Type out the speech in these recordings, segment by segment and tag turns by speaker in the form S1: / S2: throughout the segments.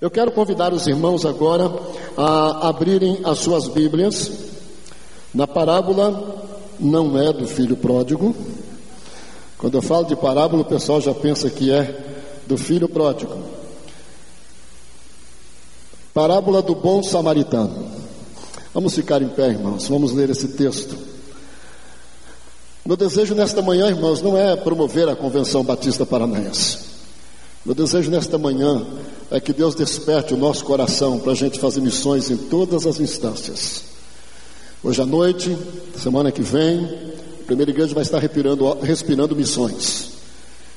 S1: Eu quero convidar os irmãos agora a abrirem as suas Bíblias na parábola não é do filho pródigo. Quando eu falo de parábola, o pessoal já pensa que é do filho pródigo. Parábola do bom samaritano. Vamos ficar em pé, irmãos, vamos ler esse texto. Meu desejo nesta manhã, irmãos, não é promover a Convenção Batista Paranaense. Meu desejo nesta manhã é que Deus desperte o nosso coração para a gente fazer missões em todas as instâncias. Hoje à noite, semana que vem, a primeira igreja vai estar respirando, respirando missões.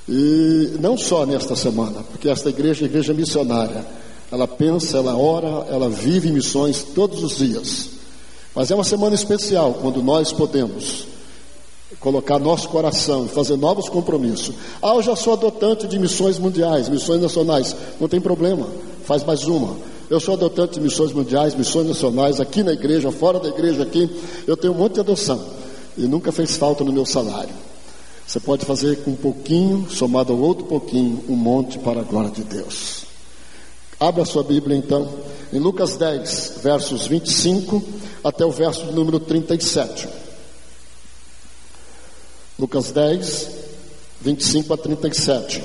S1: E não só nesta semana, porque esta igreja é igreja missionária. Ela pensa, ela ora, ela vive missões todos os dias. Mas é uma semana especial quando nós podemos colocar nosso coração fazer novos compromissos. Ah, eu já sou adotante de missões mundiais, missões nacionais. Não tem problema, faz mais uma. Eu sou adotante de missões mundiais, missões nacionais, aqui na igreja, fora da igreja aqui. Eu tenho um monte de adoção e nunca fez falta no meu salário. Você pode fazer com um pouquinho, somado ao outro pouquinho, um monte para a glória de Deus. Abra sua Bíblia então, em Lucas 10, versos 25 até o verso número 37. Lucas 10, 25 a 37.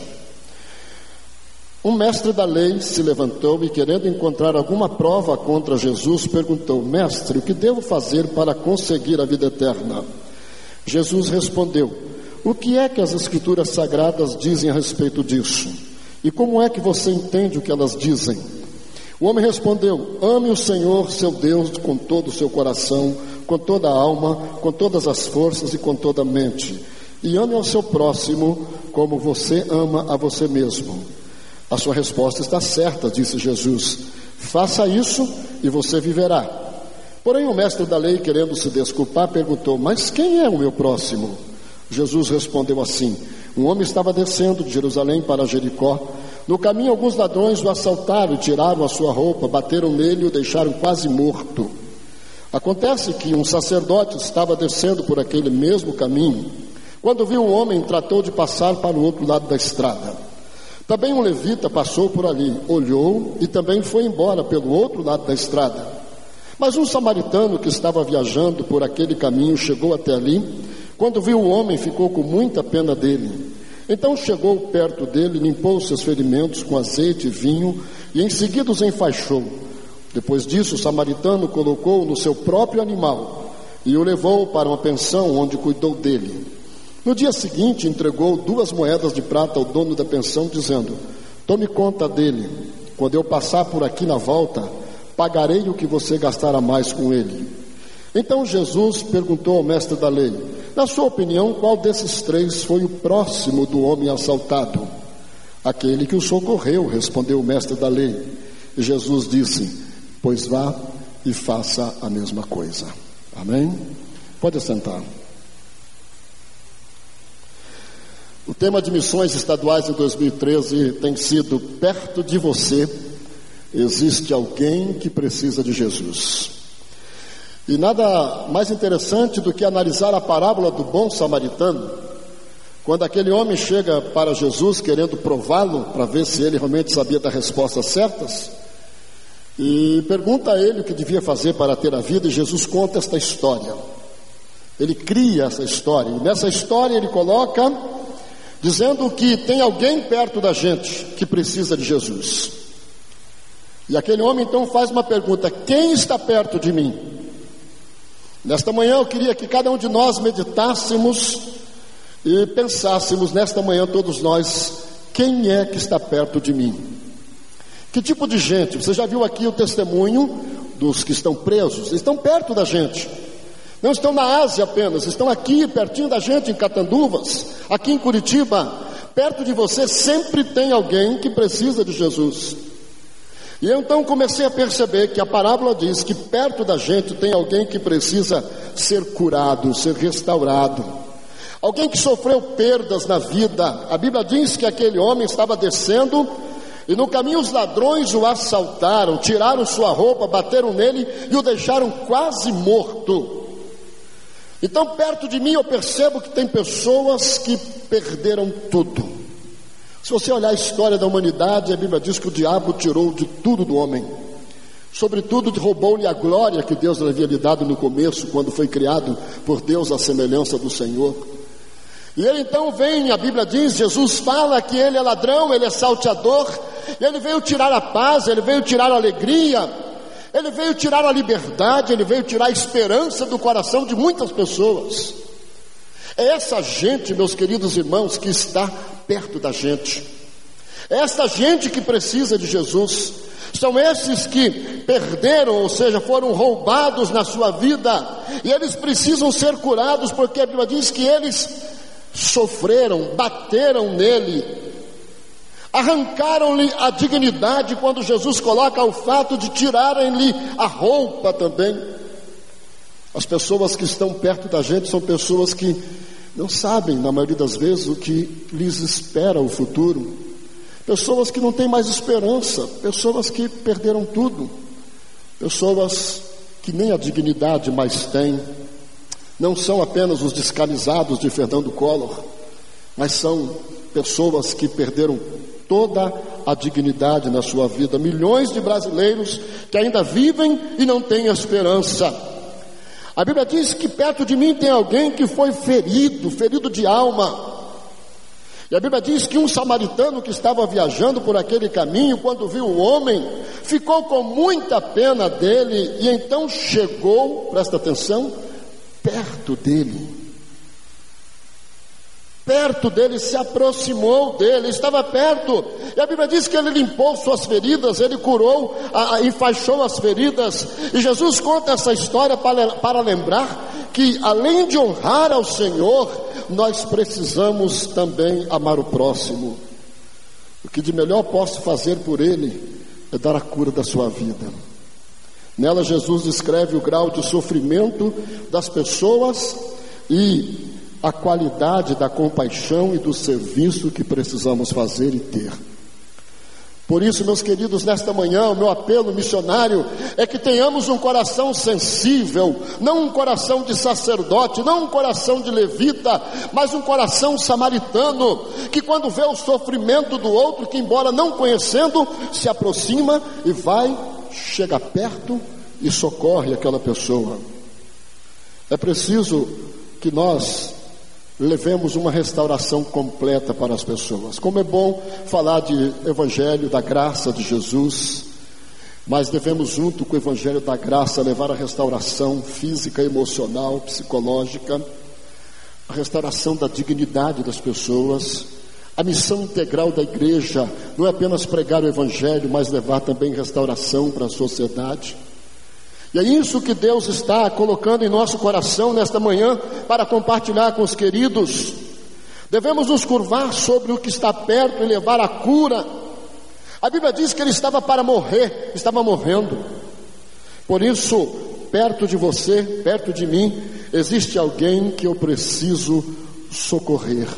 S1: Um mestre da lei se levantou e, querendo encontrar alguma prova contra Jesus, perguntou: Mestre, o que devo fazer para conseguir a vida eterna? Jesus respondeu: O que é que as Escrituras sagradas dizem a respeito disso? E como é que você entende o que elas dizem? O homem respondeu: Ame o Senhor, seu Deus, com todo o seu coração, com toda a alma, com todas as forças e com toda a mente. E ame ao seu próximo como você ama a você mesmo. A sua resposta está certa, disse Jesus. Faça isso e você viverá. Porém, o mestre da lei, querendo se desculpar, perguntou: Mas quem é o meu próximo? Jesus respondeu assim: Um homem estava descendo de Jerusalém para Jericó. No caminho, alguns ladrões o assaltaram, tiraram a sua roupa, bateram nele e o deixaram quase morto. Acontece que um sacerdote estava descendo por aquele mesmo caminho. Quando viu o homem, tratou de passar para o outro lado da estrada. Também um levita passou por ali, olhou e também foi embora pelo outro lado da estrada. Mas um samaritano que estava viajando por aquele caminho chegou até ali. Quando viu o homem, ficou com muita pena dele. Então chegou perto dele, limpou seus ferimentos com azeite e vinho e em seguida os enfaixou. Depois disso, o samaritano colocou no seu próprio animal e o levou para uma pensão onde cuidou dele. No dia seguinte, entregou duas moedas de prata ao dono da pensão, dizendo: Tome conta dele. Quando eu passar por aqui na volta, pagarei o que você gastar a mais com ele. Então Jesus perguntou ao mestre da lei: Na sua opinião, qual desses três foi o próximo do homem assaltado? Aquele que o socorreu, respondeu o mestre da lei. Jesus disse: Pois vá e faça a mesma coisa. Amém? Pode sentar. O tema de missões estaduais em 2013 tem sido perto de você existe alguém que precisa de Jesus. E nada mais interessante do que analisar a parábola do bom samaritano, quando aquele homem chega para Jesus querendo prová-lo para ver se ele realmente sabia das respostas certas, e pergunta a ele o que devia fazer para ter a vida, e Jesus conta esta história. Ele cria essa história, e nessa história ele coloca dizendo que tem alguém perto da gente que precisa de Jesus. E aquele homem então faz uma pergunta: quem está perto de mim? Nesta manhã eu queria que cada um de nós meditássemos e pensássemos nesta manhã todos nós, quem é que está perto de mim? Que tipo de gente? Você já viu aqui o testemunho dos que estão presos? Estão perto da gente. Não estão na Ásia apenas, estão aqui pertinho da gente em Catanduvas, aqui em Curitiba. Perto de você sempre tem alguém que precisa de Jesus. E eu então comecei a perceber que a parábola diz que perto da gente tem alguém que precisa ser curado, ser restaurado. Alguém que sofreu perdas na vida. A Bíblia diz que aquele homem estava descendo e no caminho os ladrões o assaltaram, tiraram sua roupa, bateram nele e o deixaram quase morto. Então, perto de mim, eu percebo que tem pessoas que perderam tudo. Se você olhar a história da humanidade, a Bíblia diz que o diabo tirou de tudo do homem. Sobretudo, roubou-lhe a glória que Deus havia lhe dado no começo, quando foi criado por Deus à semelhança do Senhor. E ele então vem, a Bíblia diz, Jesus fala que ele é ladrão, ele é salteador, ele veio tirar a paz, ele veio tirar a alegria, ele veio tirar a liberdade, ele veio tirar a esperança do coração de muitas pessoas. É essa gente, meus queridos irmãos, que está perto da gente. É essa gente que precisa de Jesus. São esses que perderam, ou seja, foram roubados na sua vida, e eles precisam ser curados, porque a Bíblia diz que eles sofreram, bateram nele, arrancaram-lhe a dignidade, quando Jesus coloca o fato de tirarem-lhe a roupa também. As pessoas que estão perto da gente são pessoas que não sabem, na maioria das vezes, o que lhes espera o futuro. Pessoas que não têm mais esperança, pessoas que perderam tudo, pessoas que nem a dignidade mais têm não são apenas os descalizados de Fernando Collor, mas são pessoas que perderam toda a dignidade na sua vida. Milhões de brasileiros que ainda vivem e não têm esperança. A Bíblia diz que perto de mim tem alguém que foi ferido, ferido de alma. E a Bíblia diz que um samaritano que estava viajando por aquele caminho, quando viu o homem, ficou com muita pena dele e então chegou, presta atenção, perto dele. Perto dele, se aproximou dele, estava perto. E a Bíblia diz que ele limpou suas feridas, ele curou, a, a, enfaixou as feridas. E Jesus conta essa história para, para lembrar que, além de honrar ao Senhor, nós precisamos também amar o próximo. O que de melhor posso fazer por ele é dar a cura da sua vida. Nela, Jesus descreve o grau de sofrimento das pessoas e a qualidade da compaixão e do serviço que precisamos fazer e ter. Por isso, meus queridos, nesta manhã, o meu apelo missionário é que tenhamos um coração sensível, não um coração de sacerdote, não um coração de levita, mas um coração samaritano, que quando vê o sofrimento do outro, que embora não conhecendo, se aproxima e vai chega perto e socorre aquela pessoa. É preciso que nós levemos uma restauração completa para as pessoas. Como é bom falar de evangelho da graça de Jesus, mas devemos junto com o evangelho da graça levar a restauração física, emocional, psicológica, a restauração da dignidade das pessoas, a missão integral da igreja não é apenas pregar o Evangelho, mas levar também restauração para a sociedade. É isso que Deus está colocando em nosso coração nesta manhã para compartilhar com os queridos. Devemos nos curvar sobre o que está perto e levar a cura. A Bíblia diz que ele estava para morrer, estava morrendo. Por isso, perto de você, perto de mim, existe alguém que eu preciso socorrer.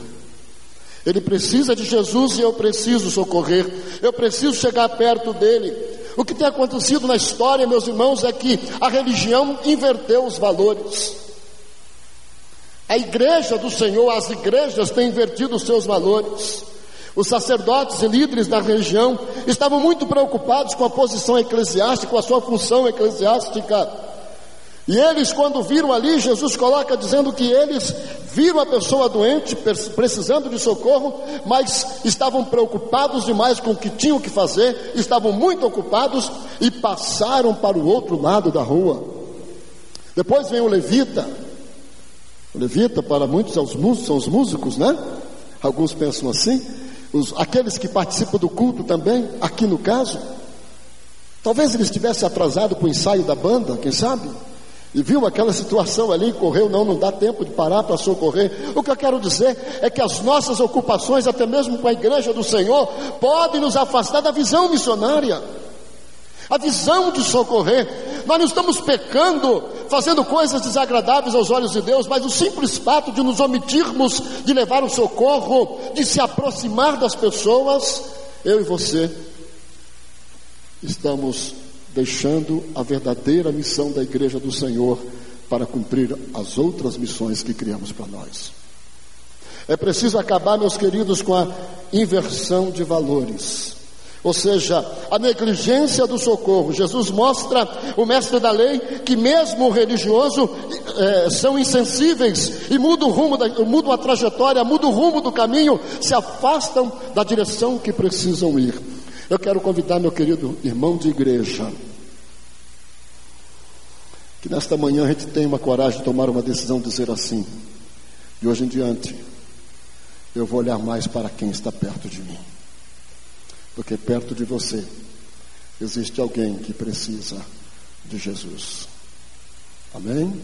S1: Ele precisa de Jesus e eu preciso socorrer, eu preciso chegar perto dele. O que tem acontecido na história, meus irmãos, é que a religião inverteu os valores. A igreja do Senhor, as igrejas têm invertido os seus valores. Os sacerdotes e líderes da região estavam muito preocupados com a posição eclesiástica, com a sua função eclesiástica. E eles, quando viram ali, Jesus coloca dizendo que eles viram a pessoa doente, precisando de socorro, mas estavam preocupados demais com o que tinham que fazer, estavam muito ocupados e passaram para o outro lado da rua. Depois vem o levita. O levita, para muitos, são os músicos, são os músicos né? Alguns pensam assim. Os, aqueles que participam do culto também, aqui no caso. Talvez ele estivesse atrasado para o ensaio da banda, quem sabe? E viu aquela situação ali, correu, não, não dá tempo de parar para socorrer. O que eu quero dizer é que as nossas ocupações, até mesmo com a igreja do Senhor, podem nos afastar da visão missionária, a visão de socorrer. Nós não estamos pecando, fazendo coisas desagradáveis aos olhos de Deus, mas o simples fato de nos omitirmos de levar o socorro, de se aproximar das pessoas, eu e você estamos deixando a verdadeira missão da igreja do Senhor para cumprir as outras missões que criamos para nós. É preciso acabar, meus queridos, com a inversão de valores. Ou seja, a negligência do socorro. Jesus mostra, o mestre da lei, que mesmo o religioso é, são insensíveis e mudam o rumo, da, a trajetória, mudam o rumo do caminho, se afastam da direção que precisam ir. Eu quero convidar meu querido irmão de igreja, que nesta manhã a gente tenha uma coragem de tomar uma decisão, dizer assim: de hoje em diante, eu vou olhar mais para quem está perto de mim porque perto de você existe alguém que precisa de Jesus. Amém?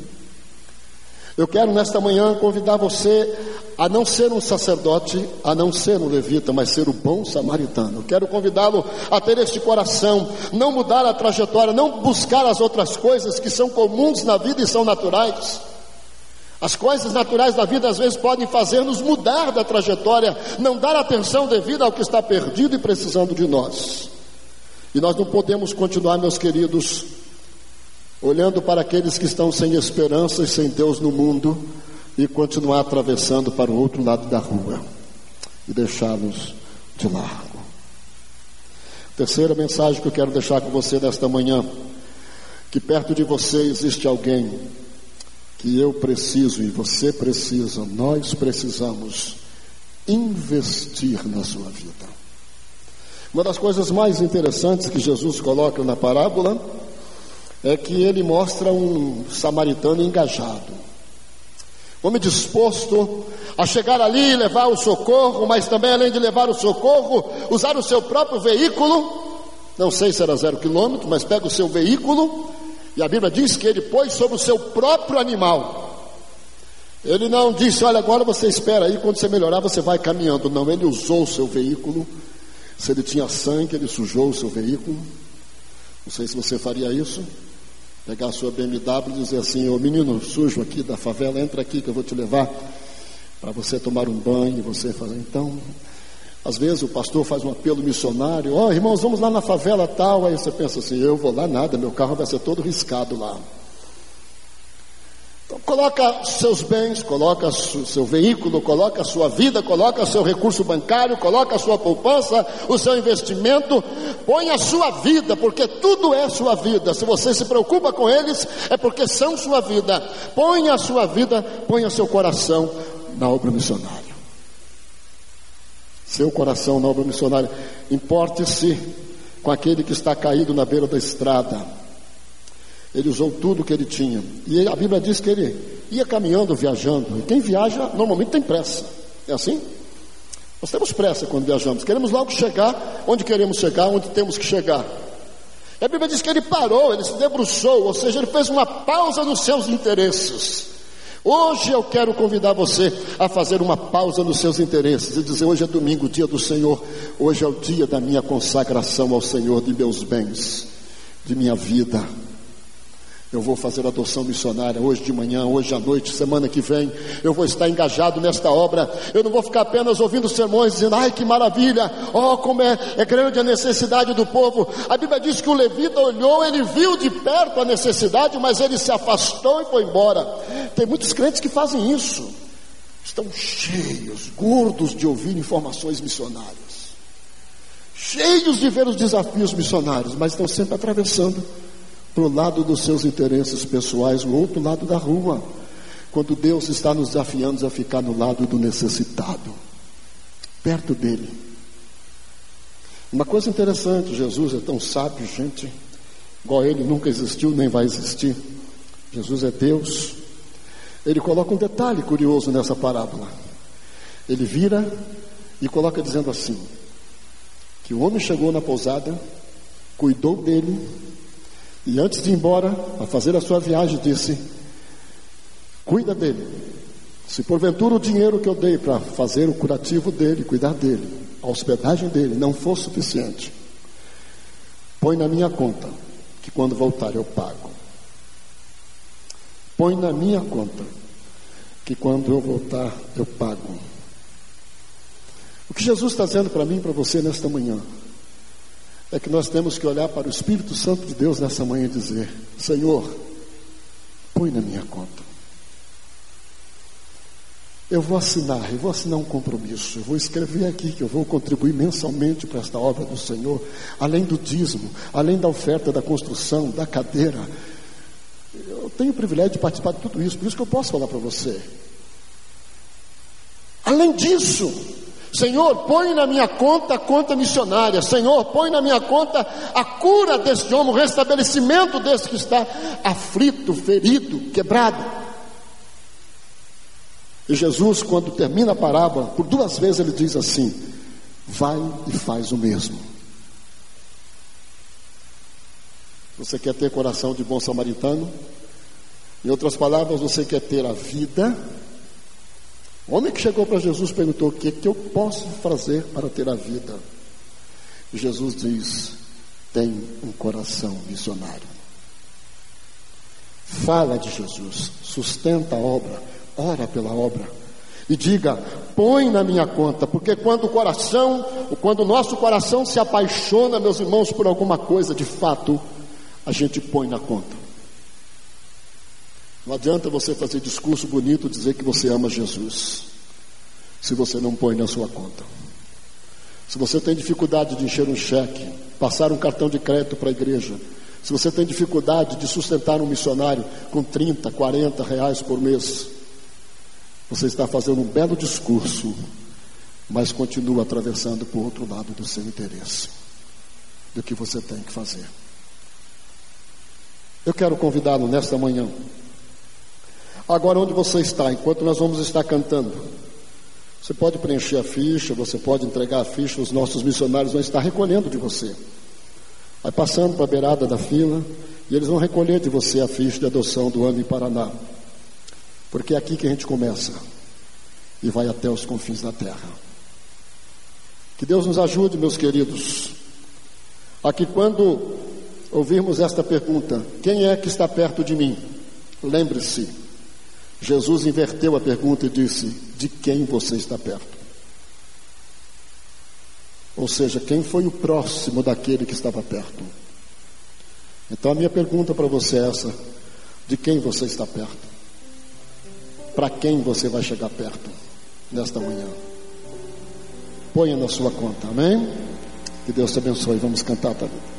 S1: Eu quero nesta manhã convidar você a não ser um sacerdote, a não ser um levita, mas ser o bom samaritano. Eu quero convidá-lo a ter este coração, não mudar a trajetória, não buscar as outras coisas que são comuns na vida e são naturais. As coisas naturais da vida às vezes podem fazer-nos mudar da trajetória, não dar atenção devida ao que está perdido e precisando de nós. E nós não podemos continuar, meus queridos, olhando para aqueles que estão sem esperança e sem Deus no mundo e continuar atravessando para o outro lado da rua e deixá-los de largo. Terceira mensagem que eu quero deixar com você nesta manhã: que perto de você existe alguém que eu preciso e você precisa, nós precisamos investir na sua vida. Uma das coisas mais interessantes que Jesus coloca na parábola é que ele mostra um samaritano engajado. Homem disposto a chegar ali e levar o socorro, mas também além de levar o socorro, usar o seu próprio veículo. Não sei se era zero quilômetro, mas pega o seu veículo e a Bíblia diz que ele pôs sobre o seu próprio animal. Ele não disse, olha, agora você espera aí, quando você melhorar, você vai caminhando. Não, ele usou o seu veículo. Se ele tinha sangue, ele sujou o seu veículo. Não sei se você faria isso. Pegar a sua BMW e dizer assim, ô menino sujo aqui da favela, entra aqui que eu vou te levar para você tomar um banho, você fazer. Então, às vezes o pastor faz um apelo missionário, ó oh, irmãos, vamos lá na favela tal, aí você pensa assim, eu vou lá nada, meu carro vai ser todo riscado lá. Coloca seus bens, coloca seu veículo, coloca sua vida, coloca seu recurso bancário, coloca sua poupança, o seu investimento, põe a sua vida, porque tudo é sua vida. Se você se preocupa com eles, é porque são sua vida. Põe a sua vida, põe o seu coração na obra missionária seu coração na obra missionária. Importe-se com aquele que está caído na beira da estrada. Ele usou tudo que ele tinha. E a Bíblia diz que ele ia caminhando, viajando. E quem viaja normalmente tem pressa. É assim? Nós temos pressa quando viajamos. Queremos logo chegar onde queremos chegar, onde temos que chegar. E a Bíblia diz que ele parou, ele se debruçou, ou seja, ele fez uma pausa nos seus interesses. Hoje eu quero convidar você a fazer uma pausa nos seus interesses e dizer: hoje é domingo, dia do Senhor, hoje é o dia da minha consagração ao Senhor, de meus bens, de minha vida. Eu vou fazer adoção missionária hoje de manhã, hoje à noite, semana que vem. Eu vou estar engajado nesta obra. Eu não vou ficar apenas ouvindo sermões dizendo, ai que maravilha, oh como é, é grande a necessidade do povo. A Bíblia diz que o levita olhou, ele viu de perto a necessidade, mas ele se afastou e foi embora. Tem muitos crentes que fazem isso. Estão cheios, gordos de ouvir informações missionárias. Cheios de ver os desafios missionários, mas estão sempre atravessando para o lado dos seus interesses pessoais, o outro lado da rua, quando Deus está nos desafiando a ficar no lado do necessitado, perto dele. Uma coisa interessante, Jesus é tão sábio, gente, igual ele nunca existiu nem vai existir. Jesus é Deus. Ele coloca um detalhe curioso nessa parábola. Ele vira e coloca dizendo assim: que o homem chegou na pousada, cuidou dele, e antes de ir embora, a fazer a sua viagem, disse: Cuida dele. Se porventura o dinheiro que eu dei para fazer o curativo dele, cuidar dele, a hospedagem dele não for suficiente, põe na minha conta, que quando voltar eu pago. Põe na minha conta, que quando eu voltar eu pago. O que Jesus está dizendo para mim e para você nesta manhã? É que nós temos que olhar para o Espírito Santo de Deus nessa manhã e dizer: Senhor, põe na minha conta. Eu vou assinar, eu vou assinar um compromisso, eu vou escrever aqui que eu vou contribuir mensalmente para esta obra do Senhor, além do dízimo, além da oferta da construção, da cadeira. Eu tenho o privilégio de participar de tudo isso, por isso que eu posso falar para você. Além disso, Senhor, põe na minha conta a conta missionária. Senhor, põe na minha conta a cura deste homem, o restabelecimento desse que está aflito, ferido, quebrado. E Jesus, quando termina a parábola, por duas vezes ele diz assim: Vai e faz o mesmo. Você quer ter coração de bom samaritano? Em outras palavras, você quer ter a vida? O homem que chegou para Jesus perguntou: O que, que eu posso fazer para ter a vida? E Jesus diz: Tem um coração missionário. Fala de Jesus, sustenta a obra ora pela obra. E diga, põe na minha conta, porque quando o coração, quando o nosso coração se apaixona, meus irmãos, por alguma coisa, de fato, a gente põe na conta. Não adianta você fazer discurso bonito dizer que você ama Jesus, se você não põe na sua conta. Se você tem dificuldade de encher um cheque, passar um cartão de crédito para a igreja, se você tem dificuldade de sustentar um missionário com 30, 40 reais por mês, você está fazendo um belo discurso, mas continua atravessando por outro lado do seu interesse, do que você tem que fazer. Eu quero convidá-lo nesta manhã. Agora, onde você está, enquanto nós vamos estar cantando, você pode preencher a ficha, você pode entregar a ficha, os nossos missionários vão estar recolhendo de você. Vai passando para a beirada da fila e eles vão recolher de você a ficha de adoção do AMI Paraná. Porque é aqui que a gente começa e vai até os confins da terra. Que Deus nos ajude, meus queridos, a que quando ouvirmos esta pergunta, quem é que está perto de mim? Lembre-se, Jesus inverteu a pergunta e disse: de quem você está perto? Ou seja, quem foi o próximo daquele que estava perto? Então a minha pergunta para você é essa: de quem você está perto? para quem você vai chegar perto nesta manhã. Ponha na sua conta, amém? Que Deus te abençoe. Vamos cantar também.